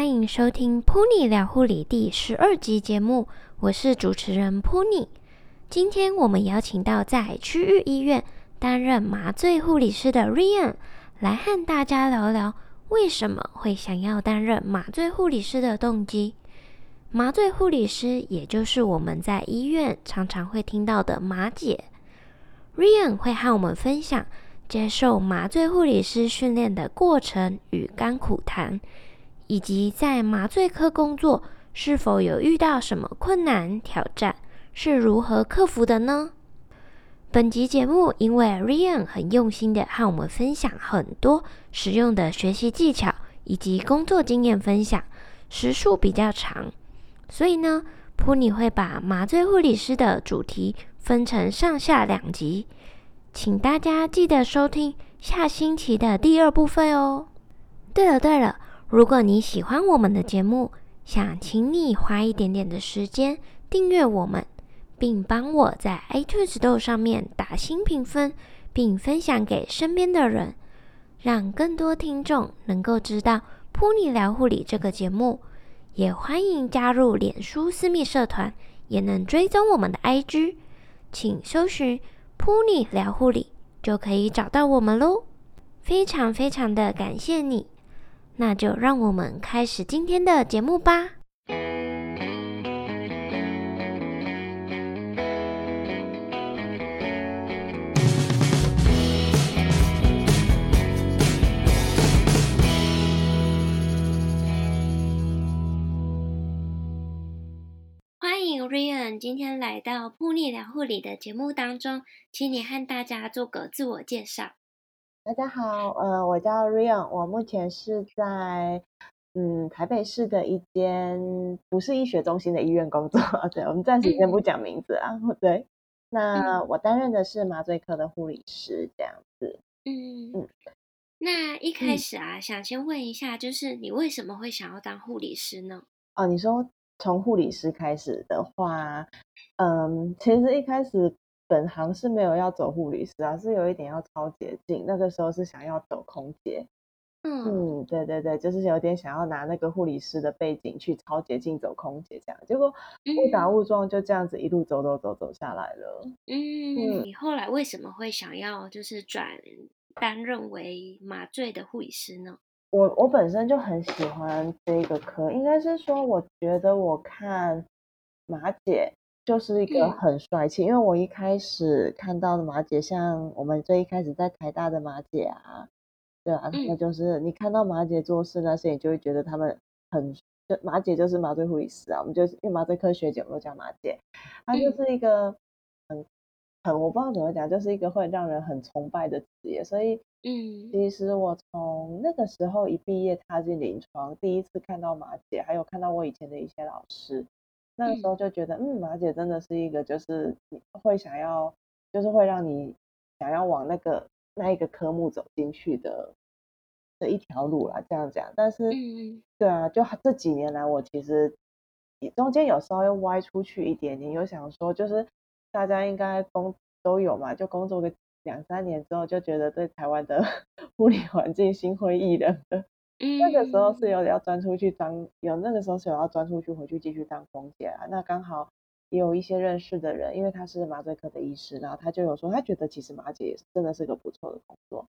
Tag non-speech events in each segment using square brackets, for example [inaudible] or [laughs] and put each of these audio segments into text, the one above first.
欢迎收听《Pony 聊护理》第十二集节目，我是主持人 Pony。今天我们邀请到在区域医院担任麻醉护理师的 Ryan 来和大家聊聊为什么会想要担任麻醉护理师的动机。麻醉护理师也就是我们在医院常常会听到的麻姐。Ryan 会和我们分享接受麻醉护理师训练的过程与甘苦谈。以及在麻醉科工作是否有遇到什么困难挑战，是如何克服的呢？本集节目因为 Ryan 很用心的和我们分享很多实用的学习技巧以及工作经验分享，时数比较长，所以呢，噗妮会把麻醉护理师的主题分成上下两集，请大家记得收听下星期的第二部分哦。对了对了。如果你喜欢我们的节目，想请你花一点点的时间订阅我们，并帮我在 iTunes 上面打新评分，并分享给身边的人，让更多听众能够知道《噗妮聊护理》这个节目。也欢迎加入脸书私密社团，也能追踪我们的 IG，请搜寻“噗妮聊护理”就可以找到我们喽。非常非常的感谢你。那就让我们开始今天的节目吧。欢迎 Ryan 今天来到《噗妮聊护理》的节目当中，请你和大家做个自我介绍。大家好，呃，我叫 Rion，我目前是在嗯台北市的一间不是医学中心的医院工作。对，我们暂时先不讲名字啊。嗯、对，那我担任的是麻醉科的护理师，这样子。嗯嗯。那一开始啊，嗯、想先问一下，就是你为什么会想要当护理师呢？哦，你说从护理师开始的话，嗯，其实一开始。本行是没有要走护理师啊，是有一点要超捷径。那个时候是想要走空姐，嗯嗯，对对对，就是有点想要拿那个护理师的背景去超捷径走空姐这样。结果误打误撞就这样子一路走走走走下来了。嗯，你后来为什么会想要就是转担任为麻醉的护理师呢？我我本身就很喜欢这个科，应该是说我觉得我看马姐。就是一个很帅气，嗯、因为我一开始看到的马姐，像我们最一开始在台大的马姐啊，对啊，那、嗯、就是你看到马姐做事那些，你就会觉得他们很，就马姐就是麻醉护理师啊，我们就是因为麻醉科学姐，我们都叫马姐，她就是一个很很，我不知道怎么讲，就是一个会让人很崇拜的职业，所以，嗯，其实我从那个时候一毕业踏进临床，第一次看到马姐，还有看到我以前的一些老师。那个时候就觉得，嗯，马姐真的是一个，就是你会想要，就是会让你想要往那个那一个科目走进去的的一条路啦。这样讲，但是，对啊，就这几年来，我其实中间有稍微歪出去一点点，有想说，就是大家应该工都有嘛，就工作个两三年之后，就觉得对台湾的 [laughs] 护理环境心灰意冷的。嗯、那个时候是有要钻出去当，有那个时候是有要钻出去回去继续当空姐啊。那刚好也有一些认识的人，因为他是麻醉科的医师，然后他就有说他觉得其实麻姐也是真的是个不错的工作，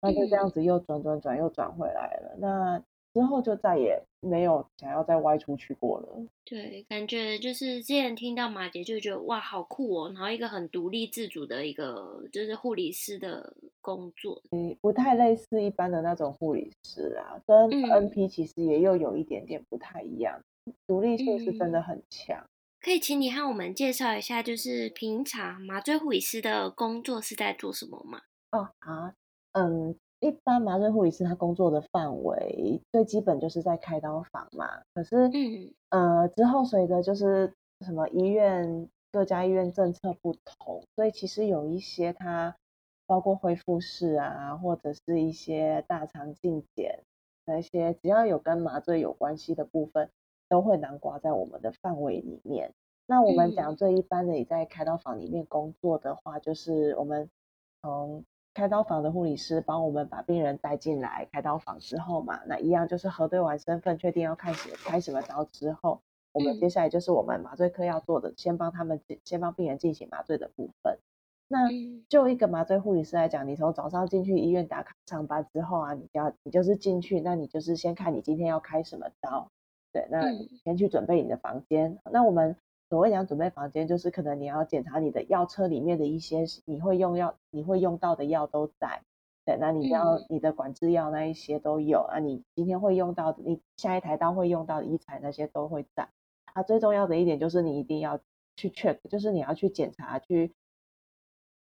那就这样子又转转转又转回来了。那之后就再也没有想要再歪出去过了。对，感觉就是之前听到马姐就觉得哇好酷哦，然后一个很独立自主的一个就是护理师的工作，嗯，不太类似一般的那种护理师啊，跟 NP 其实也又有一点点不太一样，独、嗯、立性是真的很强。可以请你和我们介绍一下，就是平常麻醉护理师的工作是在做什么吗？哦，好，嗯。一般麻醉护理师他工作的范围最基本就是在开刀房嘛，可是，嗯，呃，之后随着就是什么医院各家医院政策不同，所以其实有一些它包括恢复室啊，或者是一些大肠镜检那些，只要有跟麻醉有关系的部分，都会囊括在我们的范围里面。那我们讲最一般的，你在开刀房里面工作的话，就是我们从开刀房的护理师帮我们把病人带进来开刀房之后嘛，那一样就是核对完身份，确定要开始开什么刀之后，我们接下来就是我们麻醉科要做的，先帮他们先帮病人进行麻醉的部分。那就一个麻醉护理师来讲，你从早上进去医院打卡上班之后啊，你要你就是进去，那你就是先看你今天要开什么刀，对，那你先去准备你的房间。那我们。所谓讲准备房间，就是可能你要检查你的药车里面的一些你会用药、你会用到的药都在，对，那你要你的管制药那一些都有啊，你今天会用到的，你下一台刀会用到的医材那些都会在。啊，最重要的一点就是你一定要去 check，就是你要去检查去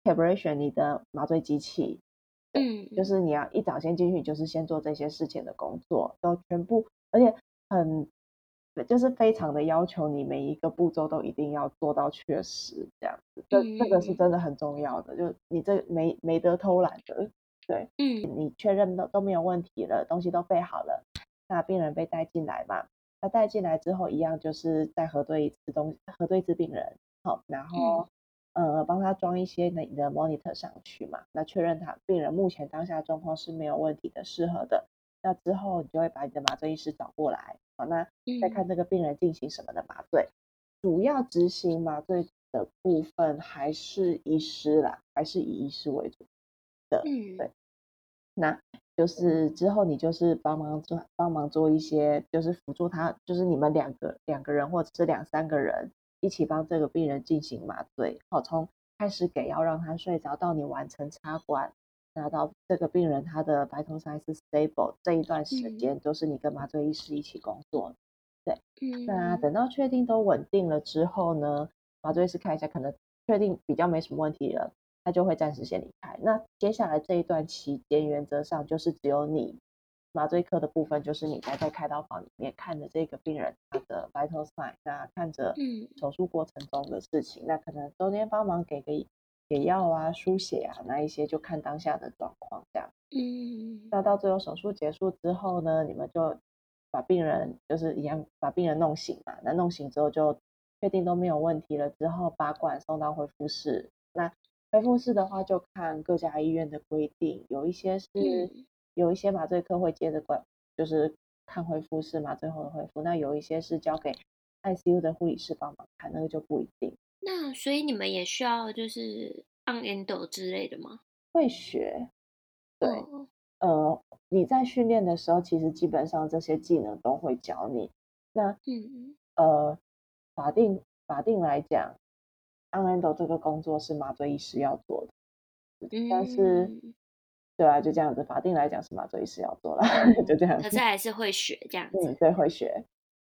calibration 你的麻醉机器，嗯，就是你要一早先进去，就是先做这些事情的工作，都全部，而且很。就是非常的要求你每一个步骤都一定要做到确实这样子，这这个是真的很重要的，就你这没没得偷懒的，对，嗯，你确认都都没有问题了，东西都备好了，那病人被带进来嘛，那带进来之后一样就是再核对一次东西，核对一次病人，好，然后、嗯、呃帮他装一些你的 monitor 上去嘛，那确认他病人目前当下状况是没有问题的，适合的。那之后，你就会把你的麻醉医师找过来，好，那再看这个病人进行什么的麻醉。嗯、主要执行麻醉的部分还是医师啦，还是以医师为主的。嗯，对。那就是之后你就是帮忙做，帮忙做一些，就是辅助他，就是你们两个两个人或者是两三个人一起帮这个病人进行麻醉。好，从开始给药让他睡着，到你完成插管。拿到这个病人他的 vital signs stable 这一段时间，都是你跟麻醉医师一起工作，对，嗯，那等到确定都稳定了之后呢，麻醉医师看一下，可能确定比较没什么问题了，他就会暂时先离开。那接下来这一段期间，原则上就是只有你麻醉科的部分，就是你待在开刀房里面看着这个病人他的 vital signs，那看着手术过程中的事情，那可能中间帮忙给个。给药啊，输血啊，那一些就看当下的状况这样。嗯，那到最后手术结束之后呢，你们就把病人就是一样把病人弄醒嘛。那弄醒之后就确定都没有问题了之后，拔管送到恢复室。那恢复室的话，就看各家医院的规定，有一些是、嗯、有一些麻醉科会接着管，就是看恢复室嘛，最后的恢复。那有一些是交给 ICU 的护理师帮忙看，那个就不一定。那所以你们也需要就是 on endo 之类的吗？会学，对，哦、呃，你在训练的时候，其实基本上这些技能都会教你。那，嗯，呃，法定法定来讲，on endo 这个工作是麻醉医师要做的，嗯、但是，对啊，就这样子，法定来讲是麻醉医师要做的，[laughs] 就这样子。可是还是会学这样子，嗯，对，会学，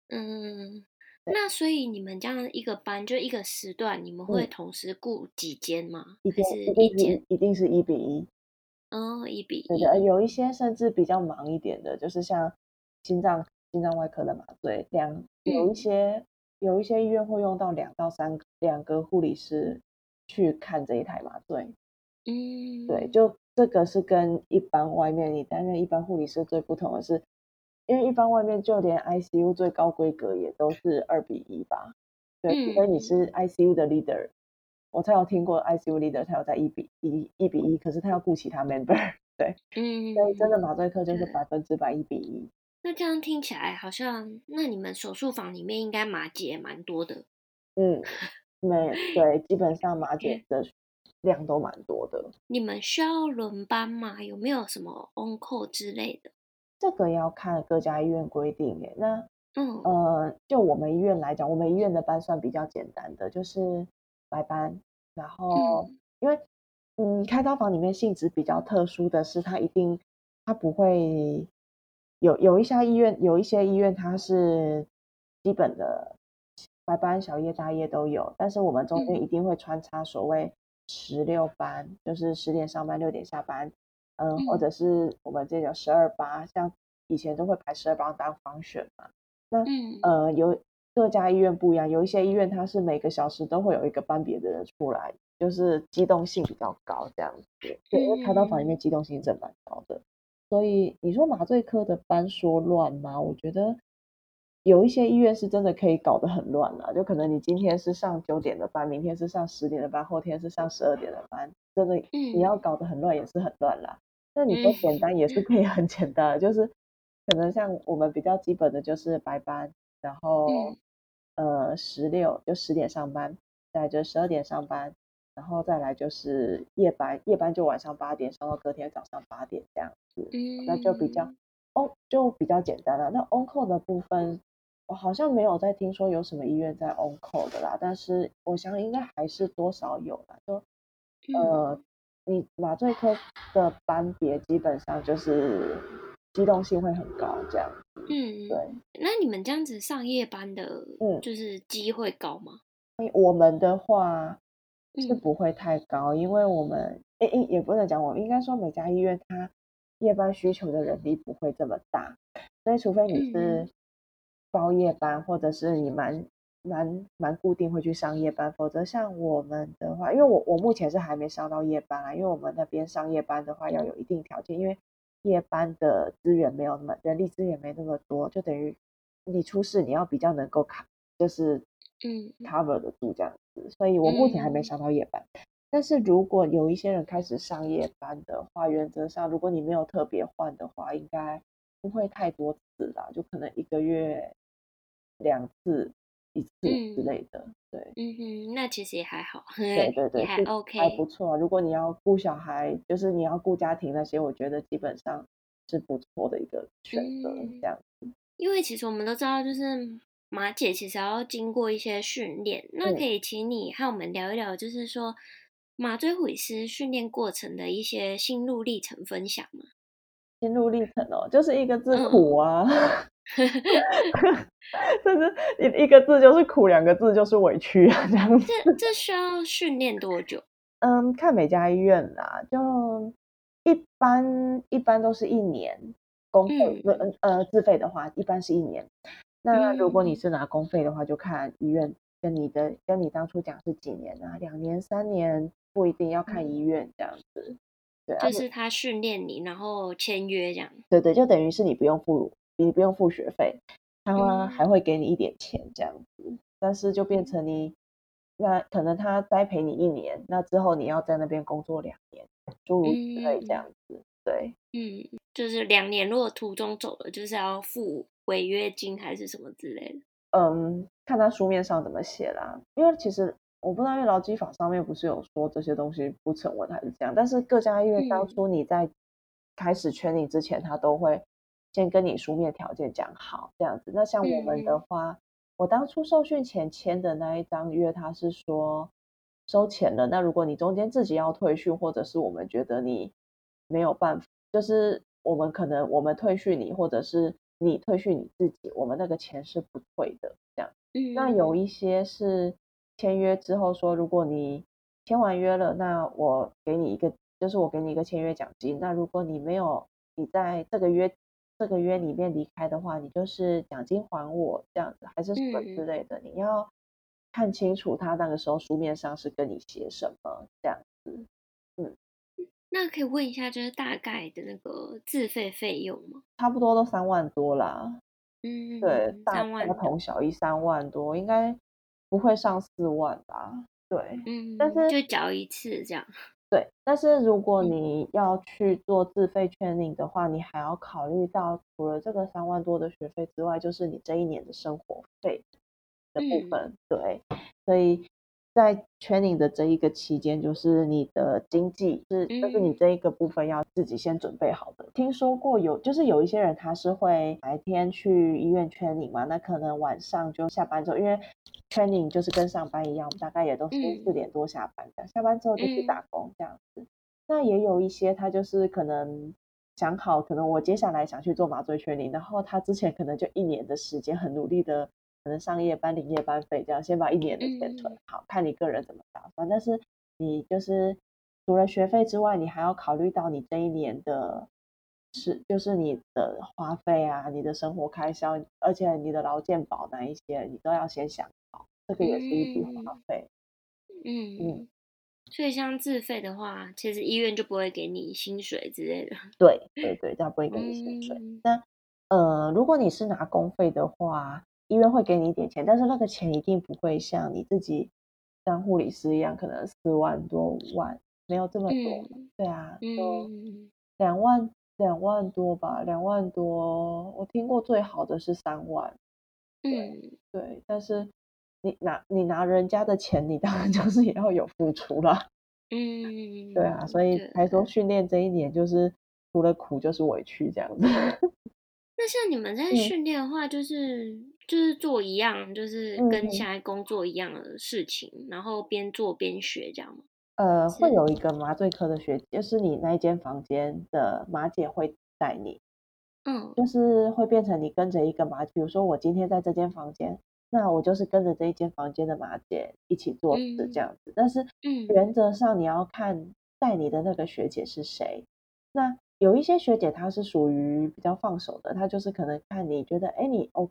嗯。那所以你们这样一个班就一个时段，你们会同时顾几间吗？一个是一间？一定是一比一。哦，一比一。对的，有一些甚至比较忙一点的，就是像心脏心脏外科的麻醉，两有一些、嗯、有一些医院会用到两到三个两个护理师去看这一台麻醉。嗯，对，就这个是跟一般外面你担任一般护理师最不同的是。因为一般外面就连 ICU 最高规格也都是二比一吧，对，除非你是 ICU 的 leader，我才有听过 ICU leader 他有在一比一一比一，可是他要顾其他 member，[laughs] 对，嗯，所以真的麻醉科就是百分之百一比一。那这样听起来好像，那你们手术房里面应该麻姐也蛮多的。嗯，没，对，基本上麻姐 [laughs] 的量都蛮多的。你们需要轮班吗？有没有什么 on call 之类的？这个要看各家医院规定诶，那嗯呃，就我们医院来讲，我们医院的班算比较简单的，就是白班。然后因为嗯，开刀房里面性质比较特殊的是，它一定它不会有有一些医院有一些医院它是基本的白班、小夜、大夜都有，但是我们中间一定会穿插所谓十六班，就是十点上班，六点下班。嗯，或者是我们这叫十二八，像以前都会排十二八当 function 嘛。那嗯呃，有各家医院不一样，有一些医院它是每个小时都会有一个班别的人出来，就是机动性比较高这样子。对，因为开刀房里面机动性真蛮高的。所以你说麻醉科的班说乱吗？我觉得有一些医院是真的可以搞得很乱了，就可能你今天是上九点的班，明天是上十点的班，后天是上十二点的班，真的你要搞得很乱也是很乱啦。那、嗯、你说简单也是可以很简单，就是可能像我们比较基本的就是白班，然后、嗯、呃十六就十点上班，再来就十二点上班，然后再来就是夜班，夜班就晚上八点上到隔天早上八点这样子，嗯、那就比较哦就比较简单了。那 on call 的部分。我好像没有在听说有什么医院在 on call 的啦，但是我想应该还是多少有啦。就呃，你麻醉科的班别基本上就是机动性会很高，这样。嗯，对。那你们这样子上夜班的，嗯，就是机会高吗？我们的话是不会太高，嗯、因为我们诶诶也不能讲我们，应该说每家医院它夜班需求的人力不会这么大，所以除非你是。嗯包夜班，或者是你蛮蛮蛮固定会去上夜班，否则像我们的话，因为我我目前是还没上到夜班啊，因为我们那边上夜班的话要有一定条件，因为夜班的资源没有那么人力资源没那么多，就等于你出事你要比较能够卡，就是嗯 cover 得住这样子，所以我目前还没上到夜班，嗯、但是如果有一些人开始上夜班的话，原则上如果你没有特别换的话，应该不会太多次啦，就可能一个月。两次、一次之类的，嗯、对，嗯哼，那其实也还好，对 [laughs] 对对，还 OK，还不错。如果你要顾小孩，就是你要顾家庭那些，我觉得基本上是不错的一个选择，嗯、这样子。因为其实我们都知道，就是马姐其实要经过一些训练，那可以请你和我们聊一聊，就是说麻醉护理师训练过程的一些心路历程分享吗？心路历程哦，就是一个字苦啊。嗯 [laughs] 甚至一一个字就是苦，两个字就是委屈啊，[laughs] 这样子。这这需要训练多久？嗯，看每家医院啦，就一般一般都是一年公费，嗯、呃自费的话，一般是一年。那如果你是拿公费的话，就看医院跟你的跟你当初讲是几年啊？两年、三年不一定要看医院这样子。对，就是他训练你，然后签约这样。对对，就等于是你不用付。你不用付学费，他还会给你一点钱这样子，嗯、但是就变成你那可能他栽培你一年，那之后你要在那边工作两年，诸如此类这样子，嗯、对，嗯，就是两年如果途中走了，就是要付违约金还是什么之类的？嗯，看他书面上怎么写啦，因为其实我不知道，因为劳基法上面不是有说这些东西不成文还是这样，但是各家医院当初你在开始圈你之前，他都会。先跟你书面条件讲好，这样子。那像我们的话，嗯、我当初受训前签的那一张约，他是说收钱了。那如果你中间自己要退训，或者是我们觉得你没有办法，就是我们可能我们退训你，或者是你退训你自己，我们那个钱是不退的。这样。嗯、那有一些是签约之后说，如果你签完约了，那我给你一个，就是我给你一个签约奖金。那如果你没有你在这个约。这个月里面离开的话，你就是奖金还我这样子，还是什么之类的？嗯、你要看清楚他那个时候书面上是跟你写什么这样子。嗯，那可以问一下，就是大概的那个自费费用吗？差不多都三万多啦。嗯，对，大大同小异，三万多，应该不会上四万吧？对，嗯，但是就缴一次这样。对，但是如果你要去做自费 training 的话，你还要考虑到除了这个三万多的学费之外，就是你这一年的生活费的部分。嗯、对，所以在 training 的这一个期间，就是你的经济是，就是你这一个部分要自己先准备好的。嗯、听说过有，就是有一些人他是会白天去医院 training 嘛，那可能晚上就下班之后，因为 training 就是跟上班一样，大概也都是四点多下班的，嗯、下班之后就去打工这样子。嗯、那也有一些他就是可能想好，可能我接下来想去做麻醉 training，然后他之前可能就一年的时间很努力的，可能上夜班领夜班费，这样先把一年的钱存好，嗯、看你个人怎么打算。但是你就是除了学费之外，你还要考虑到你这一年的是就是你的花费啊，你的生活开销，而且你的劳健保那一些，你都要先想好。这个也是一笔花费，嗯嗯，所以像自费的话，其实医院就不会给你薪水之类的。对对对，他不会给你薪水。那、嗯、呃，如果你是拿公费的话，医院会给你一点钱，但是那个钱一定不会像你自己当护理师一样，可能四万多五万，没有这么多。嗯、对啊，嗯、就两万两万多吧，两万多，我听过最好的是三万。嗯，对，但是你拿你拿人家的钱，你当然就是也要有付出啦。嗯，对啊，所以才说训练这一年就是除了苦就是委屈这样子。[laughs] 那像你们在训练的话，就是、嗯、就是做一样，就是跟现在工作一样的事情，嗯、然后边做边学这样吗？呃，会有一个麻醉科的学，就是你那一间房间的麻姐会带你。嗯，就是会变成你跟着一个麻，比如说我今天在这间房间，那我就是跟着这一间房间的麻姐一起做事这样子。嗯、但是，嗯，原则上你要看带你的那个学姐是谁。那有一些学姐她是属于比较放手的，她就是可能看你觉得，哎，你哦，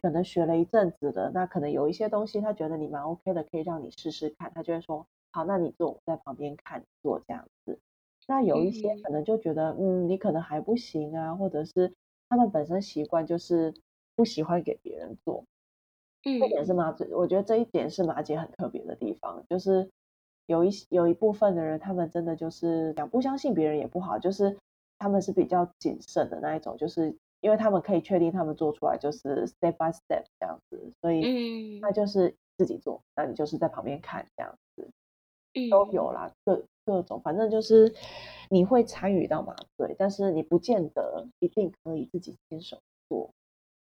可能学了一阵子的，那可能有一些东西她觉得你蛮 OK 的，可以让你试试看，她就会说，好，那你做，我在旁边看你做这样子。那有一些可能就觉得，嗯，你可能还不行啊，或者是他们本身习惯就是不喜欢给别人做，嗯，这点是麻醉，我觉得这一点是麻姐很特别的地方，就是有一有一部分的人，他们真的就是讲不相信别人也不好，就是他们是比较谨慎的那一种，就是因为他们可以确定他们做出来就是 step by step 这样子，所以嗯，那就是自己做，那你就是在旁边看这样子，都有啦，各。各种，反正就是你会参与到麻醉，但是你不见得一定可以自己亲手做。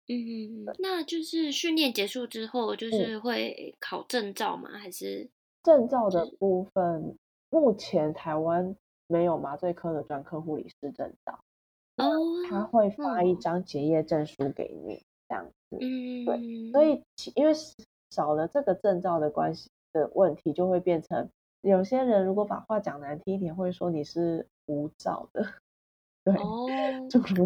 嗯，那就是训练结束之后，就是会考证照吗？嗯、还是证照的部分？目前台湾没有麻醉科的专科护理师证照。哦，他会发一张结业证书给你，嗯、这样子。嗯，对。所以因为少了这个证照的关系的问题，就会变成。有些人如果把话讲难听一点，会说你是无照的，对，哦，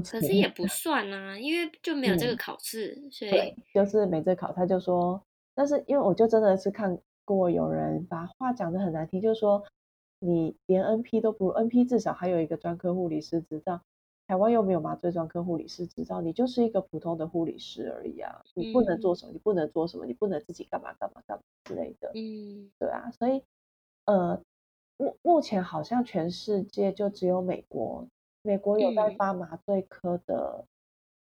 可是也不算啊，因为就没有这个考试，嗯、所以就是没这考。他就说，但是因为我就真的是看过有人把话讲得很难听，就是说你连 NP 都不如，NP 至少还有一个专科护理师执照，台湾又没有麻醉专科护理师执照，你就是一个普通的护理师而已啊，你不能做什么，嗯、你不能做什么，你不能自己干嘛干嘛干嘛之类的，嗯，对啊，所以。呃，目目前好像全世界就只有美国，美国有在发麻醉科的，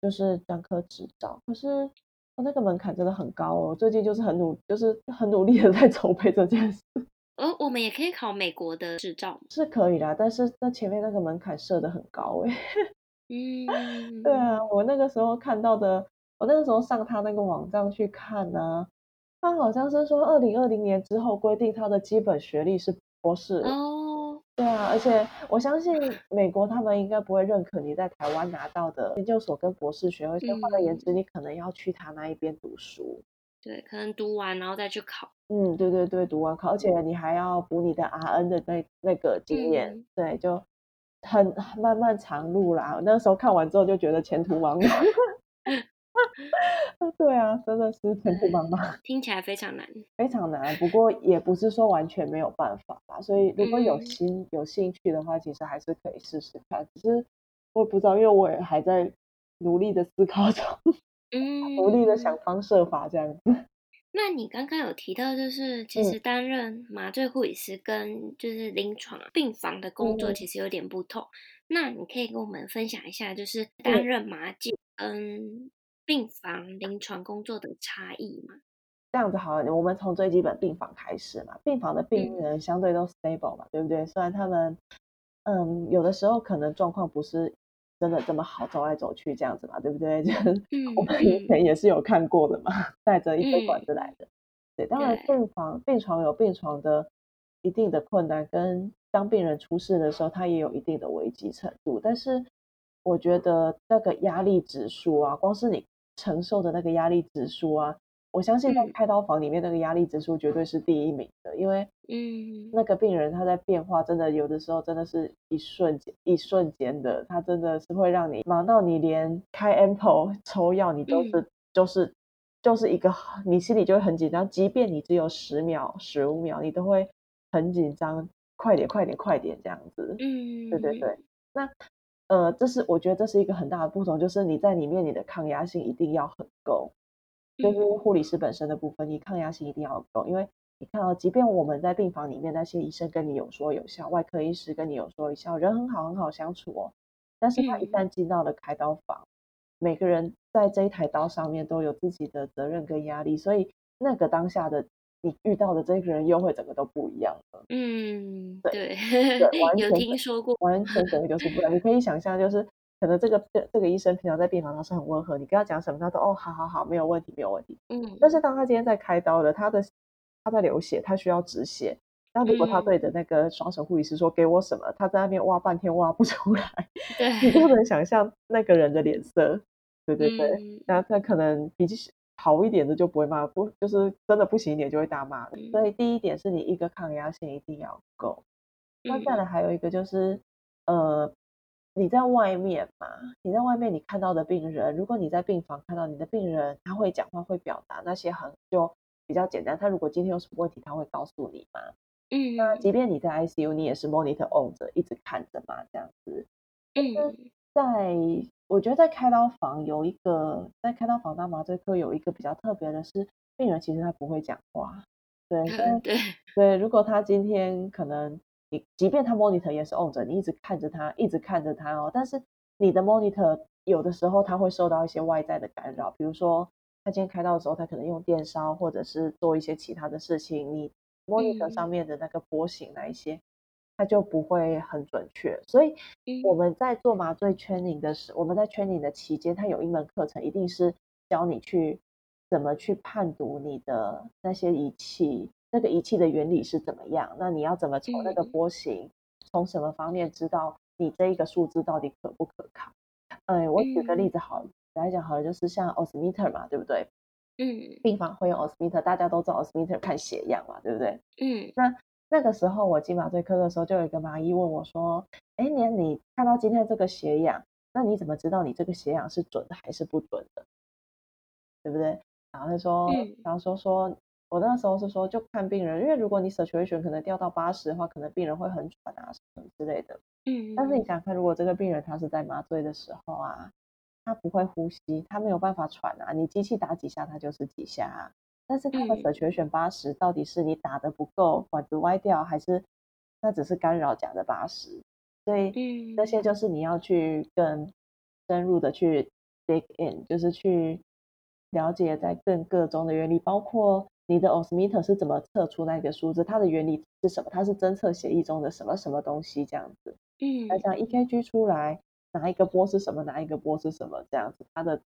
就是专科执照。可是那个门槛真的很高哦。最近就是很努，就是很努力的在 [laughs] 筹备这件事。呃，我们也可以考美国的执照，是可以啦。但是那前面那个门槛设的很高哎。[laughs] 嗯，对啊，我那个时候看到的，我那个时候上他那个网站去看呢、啊。他好像是说，二零二零年之后规定他的基本学历是博士。哦，对啊，而且我相信美国他们应该不会认可你在台湾拿到的研究所跟博士学位，换而言之，你可能要去他那一边读书。对，可能读完然后再去考。嗯，对对对，读完考，而且你还要补你的 RN 的那那个经验。嗯、对，就很漫漫长路啦。那时候看完之后就觉得前途茫茫。[laughs] 对啊，真的是前途茫茫，听起来非常难，非常难。不过也不是说完全没有办法吧。所以如果有心、嗯、有兴趣的话，其实还是可以试试看。只是我也不知道，因为我也还在努力的思考中，嗯，努力的想方设法这样子。[laughs] 那你刚刚有提到，就是其实担任麻醉护理师跟就是临床病房的工作其实有点不同。嗯、那你可以跟我们分享一下，就是担任麻醉跟病房临床工作的差异吗？这样子好了，我们从最基本病房开始嘛。病房的病人相对都 stable 嘛，嗯、对不对？虽然他们，嗯，有的时候可能状况不是真的这么好，走来走去这样子嘛，对不对？[laughs] 嗯、我们以前也是有看过的嘛，带着一根管子来的。嗯、对，当然病房病床有病床的一定的困难，跟当病人出事的时候，他也有一定的危机程度。但是我觉得那个压力指数啊，光是你。承受的那个压力指数啊，我相信在开刀房里面那个压力指数绝对是第一名的，因为嗯，那个病人他在变化，真的有的时候真的是一瞬间一瞬间的，他真的是会让你忙到你连开 ample 抽药你都是、嗯、就是就是一个你心里就会很紧张，即便你只有十秒十五秒，你都会很紧张，快点快点快点这样子，嗯，对对对，那。呃，这是我觉得这是一个很大的不同，就是你在里面你的抗压性一定要很够。就是护理师本身的部分，你抗压性一定要够，因为你看到，即便我们在病房里面那些医生跟你有说有笑，外科医师跟你有说有笑，人很好很好相处哦，但是他一旦进到了开刀房，每个人在这一台刀上面都有自己的责任跟压力，所以那个当下的你遇到的这个人又会整个都不一样了。嗯，对对，对，[laughs] 完全有听说过，完全整个就是不一样。你可以想象，就是。可能这个这这个医生平常在病房上是很温和，你跟他讲什么，他都哦，好好好，没有问题，没有问题。嗯。但是当他今天在开刀了，他的他在流血，他需要止血。那如果他对着那个双手护理师说：“给我什么？”他在那边挖半天挖不 [laughs] 出来，对，你就能想象那个人的脸色。对对对，嗯、那他可能脾气好一点的就不会骂，不就是真的不行一点就会大骂。嗯、所以第一点是你一个抗压性一定要够。那再来还有一个就是呃。你在外面嘛？你在外面，你看到的病人，如果你在病房看到你的病人，他会讲话，会表达那些很就比较简单。他如果今天有什么问题，他会告诉你嘛。嗯，那即便你在 ICU，你也是 monitor on 着，一直看着嘛，这样子。嗯，在我觉得在开刀房有一个，在开刀房当麻醉科有一个比较特别的是，病人其实他不会讲话。对 [laughs] 对对，如果他今天可能。你即便他 monitor 也是 on 着，你一直看着他，一直看着他哦。但是你的 monitor 有的时候他会受到一些外在的干扰，比如说他今天开到的时候，他可能用电烧，或者是做一些其他的事情，你 monitor 上面的那个波形那一些，他就不会很准确。所以我们在做麻醉 training 的时，我们在 training 的期间，他有一门课程，一定是教你去怎么去判读你的那些仪器。那个仪器的原理是怎么样？那你要怎么从那个波形，从、嗯、什么方面知道你这一个数字到底可不可靠？哎，我举个例子好，来讲好了，就是像 osmeter 嘛，对不对？嗯，病房会用 osmeter，大家都知道 osmeter 看血样嘛，对不对？嗯，那那个时候我进麻醉科的时候，就有一个麻医问我说：“哎，你你看到今天这个血样，那你怎么知道你这个血样是准的还是不准的？对不对？”然后他说，嗯、然后说说。我那时候是说，就看病人，因为如果你 saturation 可能掉到八十的话，可能病人会很喘啊什么之类的。嗯。但是你想看，如果这个病人他是在麻醉的时候啊，他不会呼吸，他没有办法喘啊，你机器打几下，他就是几下啊。但是他的 saturation 八十，到底是你打的不够，管子歪掉，还是那只是干扰假的八十？所以这些就是你要去更深入的去 dig in，就是去了解在更各中的原理，包括。你的 osmeter 是怎么测出那个数字？它的原理是什么？它是侦测血液中的什么什么东西？这样子，嗯，那像 EKG 出来，哪一个波是什么？哪一个波是什么？这样子，它的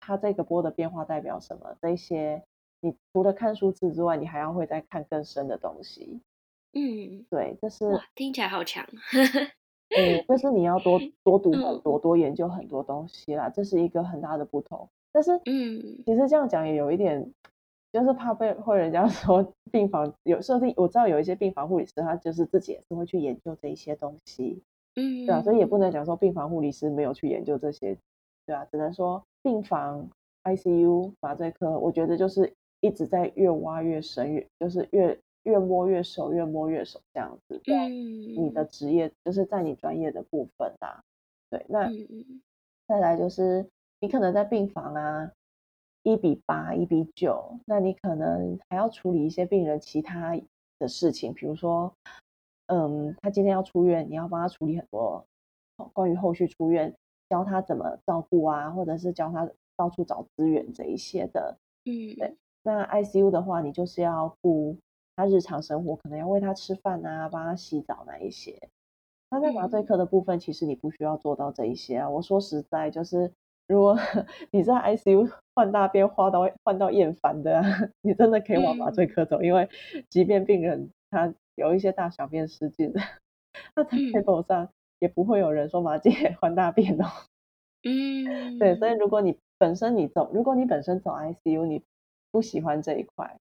它这个波的变化代表什么？这些，你除了看数字之外，你还要会再看更深的东西。嗯，对，这是听起来好强。嗯，[laughs] 就是你要多多读很多，多研究很多东西啦，这是一个很大的不同。但是，嗯，其实这样讲也有一点。就是怕被会人家 [laughs] 说病房有设定，我知道有一些病房护理师，他就是自己也是会去研究这一些东西，嗯，对啊，所以也不能讲说病房护理师没有去研究这些，对啊，只能说病房 ICU 麻醉科，我觉得就是一直在越挖越深，越就是越越摸越熟，越摸越熟这样子。嗯，你的职业就是在你专业的部分啊，对，那再来就是你可能在病房啊。一比八，一比九，那你可能还要处理一些病人其他的事情，比如说，嗯，他今天要出院，你要帮他处理很多关于后续出院，教他怎么照顾啊，或者是教他到处找资源这一些的。嗯，对。那 ICU 的话，你就是要顾他日常生活，可能要喂他吃饭啊，帮他洗澡那一些。那在麻醉科的部分，其实你不需要做到这一些啊。我说实在，就是。如果你在 ICU 换大便换到换到厌烦的，啊，[laughs] 你真的可以往麻醉科走，嗯、因为即便病人他有一些大小便失禁，那在 table 上也不会有人说麻姐换大便哦。嗯，[laughs] 对，所以如果你本身你走，如果你本身走 ICU，你不喜欢这一块，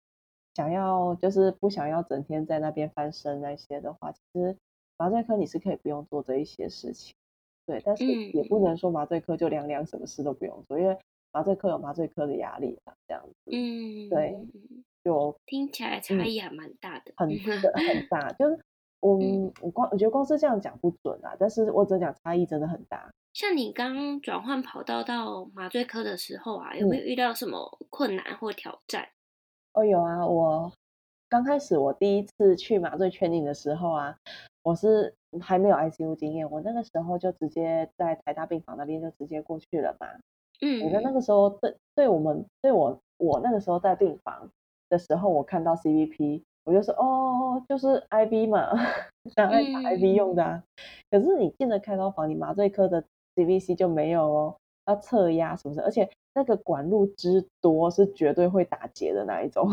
想要就是不想要整天在那边翻身那些的话，其实麻醉科你是可以不用做这一些事情。对，但是也不能说麻醉科就凉凉，什么事都不用做，嗯、因为麻醉科有麻醉科的压力啊，这样子。嗯，对，就听起来差异还蛮大的，嗯、很很 [laughs] 大。就是我、嗯、我光我觉得光是这样讲不准啊，但是我只能讲差异真的很大。像你刚转换跑道到麻醉科的时候啊，有没有遇到什么困难或挑战？哦，有啊，我刚开始我第一次去麻醉 training 的时候啊，我是还没有 ICU 经验，我那个时候就直接在台大病房那边就直接过去了嘛。嗯，我觉得那个时候对对我们对我我那个时候在病房的时候，我看到 CVP，我就说哦，就是 IV 嘛，[laughs] 当然打 IV 用的啊。可是你进了开刀房，你麻醉科的 CVC 就没有哦，要测压什么的，而且那个管路之多是绝对会打结的那一种。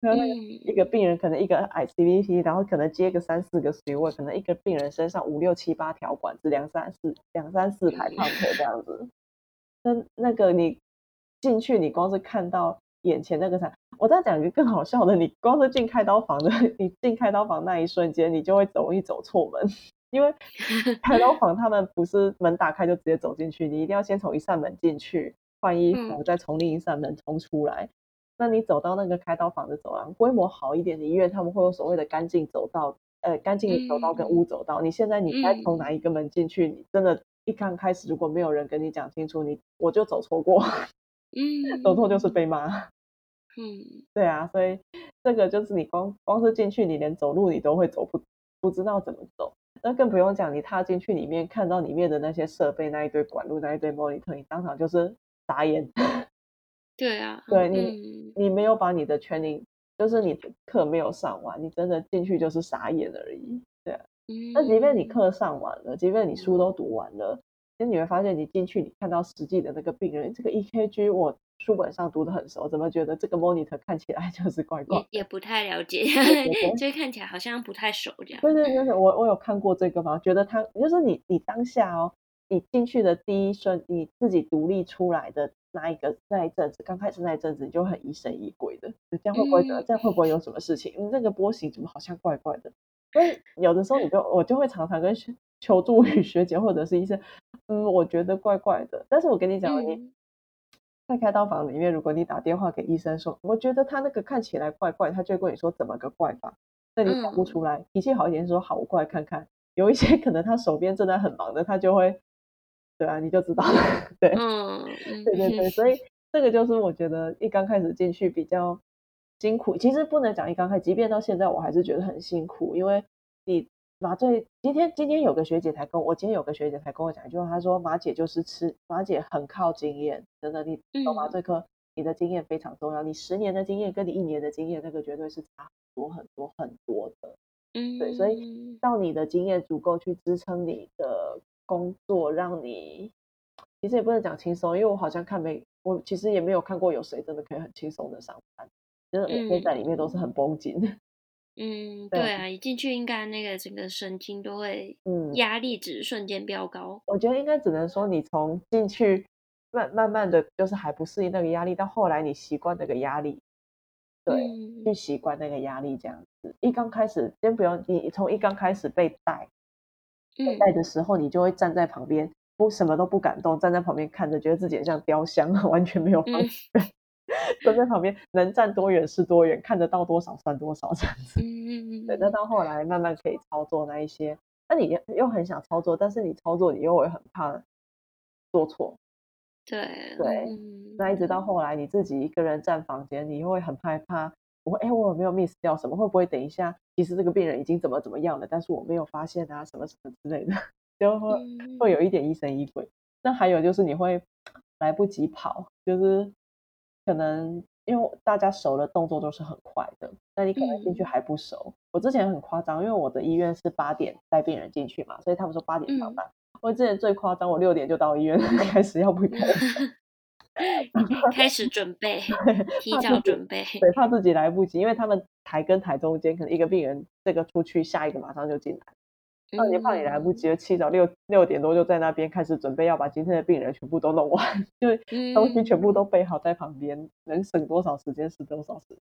[laughs] 那个一个病人可能一个矮 CVC，然后可能接个三四个水位，可能一个病人身上五六七八条管子，两三四两三四排 pump 这样子。那那个你进去，你光是看到眼前那个啥，我再讲一个更好笑的，你光是进开刀房的，[laughs] 你进开刀房那一瞬间，你就会容易走错门，因为开刀房他们不是门打开就直接走进去，你一定要先从一扇门进去换衣服，再从另一扇门冲出来。那你走到那个开刀房的走廊，规模好一点的医院，他们会有所谓的干净走道，呃，干净的走道跟污走道。你现在你该从哪一个门进去？你真的。一刚开始，如果没有人跟你讲清楚，你我就走错过，嗯，走错就是被骂，嗯，对啊，所以这个就是你光光是进去，你连走路你都会走不不知道怎么走，那更不用讲你踏进去里面看到里面的那些设备，那一堆管路，那一堆 monitor，你当场就是傻眼。对啊，对你、嗯、你没有把你的 training，就是你的课没有上完，你真的进去就是傻眼而已，对啊。那即便你课上完了，即便你书都读完了，其实你会发现，你进去你看到实际的那个病人，这个 EKG 我书本上读的很熟，怎么觉得这个 monitor 看起来 [laughs] 就是怪怪？也也不太了解，[laughs] 就看起来好像不太熟这样。对对对，我我有看过这个嘛，觉得他就是你你当下哦，你进去的第一瞬，你自己独立出来的那一个那一阵子，刚开始那一阵子你就很疑神疑鬼的，这样会不会得？这样会不会有什么事情？嗯，那个波形怎么好像怪怪的？所以有的时候你就我就会常常跟求助于学姐或者是医生，嗯，我觉得怪怪的。但是我跟你讲，你在开刀房里面，如果你打电话给医生说，我觉得他那个看起来怪怪，他就会跟你说怎么个怪法。那你讲不出来，脾气好一点说好，我过来看看。有一些可能他手边正在很忙的，他就会，对啊，你就知道了。[laughs] 对，嗯，对对对，所以这个就是我觉得一刚开始进去比较。辛苦，其实不能讲一刚开始，即便到现在，我还是觉得很辛苦。因为你麻醉，今天今天有个学姐才跟我，今天有个学姐才跟我讲一句话，她说马姐就是吃马姐很靠经验，真的，你做麻醉科，嗯、你的经验非常重要。你十年的经验跟你一年的经验，那个绝对是差很多很多很多的。嗯，对，所以到你的经验足够去支撑你的工作，让你其实也不能讲轻松，因为我好像看没，我其实也没有看过有谁真的可以很轻松的上班。就是每天在里面都是很绷紧的，[laughs] 嗯，对，对啊，一进去应该那个整个神经都会，嗯，压力值瞬间飙高。我觉得应该只能说你从进去慢慢慢的就是还不适应那个压力，到后来你习惯那个压力，对，嗯、去习惯那个压力这样子。一刚开始先不用，你从一刚开始被带，被带的时候，你就会站在旁边，不什么都不敢动，站在旁边看着，觉得自己像雕像，[laughs] 完全没有方式。嗯蹲在旁边，能站多远是多远，看得到多少算多少这样子。嗯嗯对，那到后来慢慢可以操作那一些，那你又很想操作，但是你操作你又会很怕做错。对对，嗯、那一直到后来你自己一个人站房间，你又会很害怕，我会哎，我有没有 miss 掉什么？会不会等一下，其实这个病人已经怎么怎么样了，但是我没有发现啊，什么什么之类的，[laughs] 就会、嗯、会有一点疑神疑鬼。那还有就是你会来不及跑，就是。可能因为大家熟的动作都是很快的，那你可能进去还不熟。嗯、我之前很夸张，因为我的医院是八点带病人进去嘛，所以他们说八点上班。嗯、我之前最夸张，我六点就到医院 [laughs] 开始要不开始，开始准备，[laughs] 提早准备，对，怕自己来不及，因为他们台跟台中间可能一个病人这个出去，下一个马上就进来。那你怕你来不及了，七早六六点多就在那边开始准备，要把今天的病人全部都弄完，[laughs] 就东西全部都备好在旁边，能省多少时间是多少时间。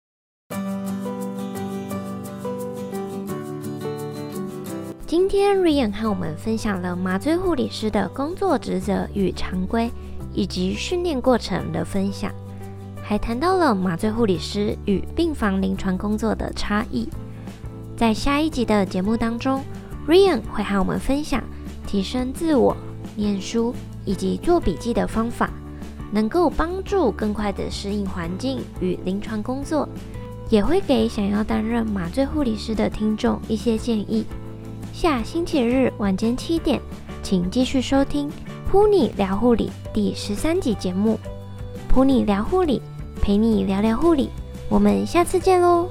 今天 Ryan 和我们分享了麻醉护理师的工作职责与常规，以及训练过程的分享，还谈到了麻醉护理师与病房临床工作的差异。在下一集的节目当中。Ryan 会和我们分享提升自我、念书以及做笔记的方法。能够帮助更快地适应环境与临床工作，也会给想要担任麻醉护理师的听众一些建议。下星期日晚间七点，请继续收听《噗妮聊护理》第十三集节目。噗妮聊护理，陪你聊聊护理，我们下次见喽。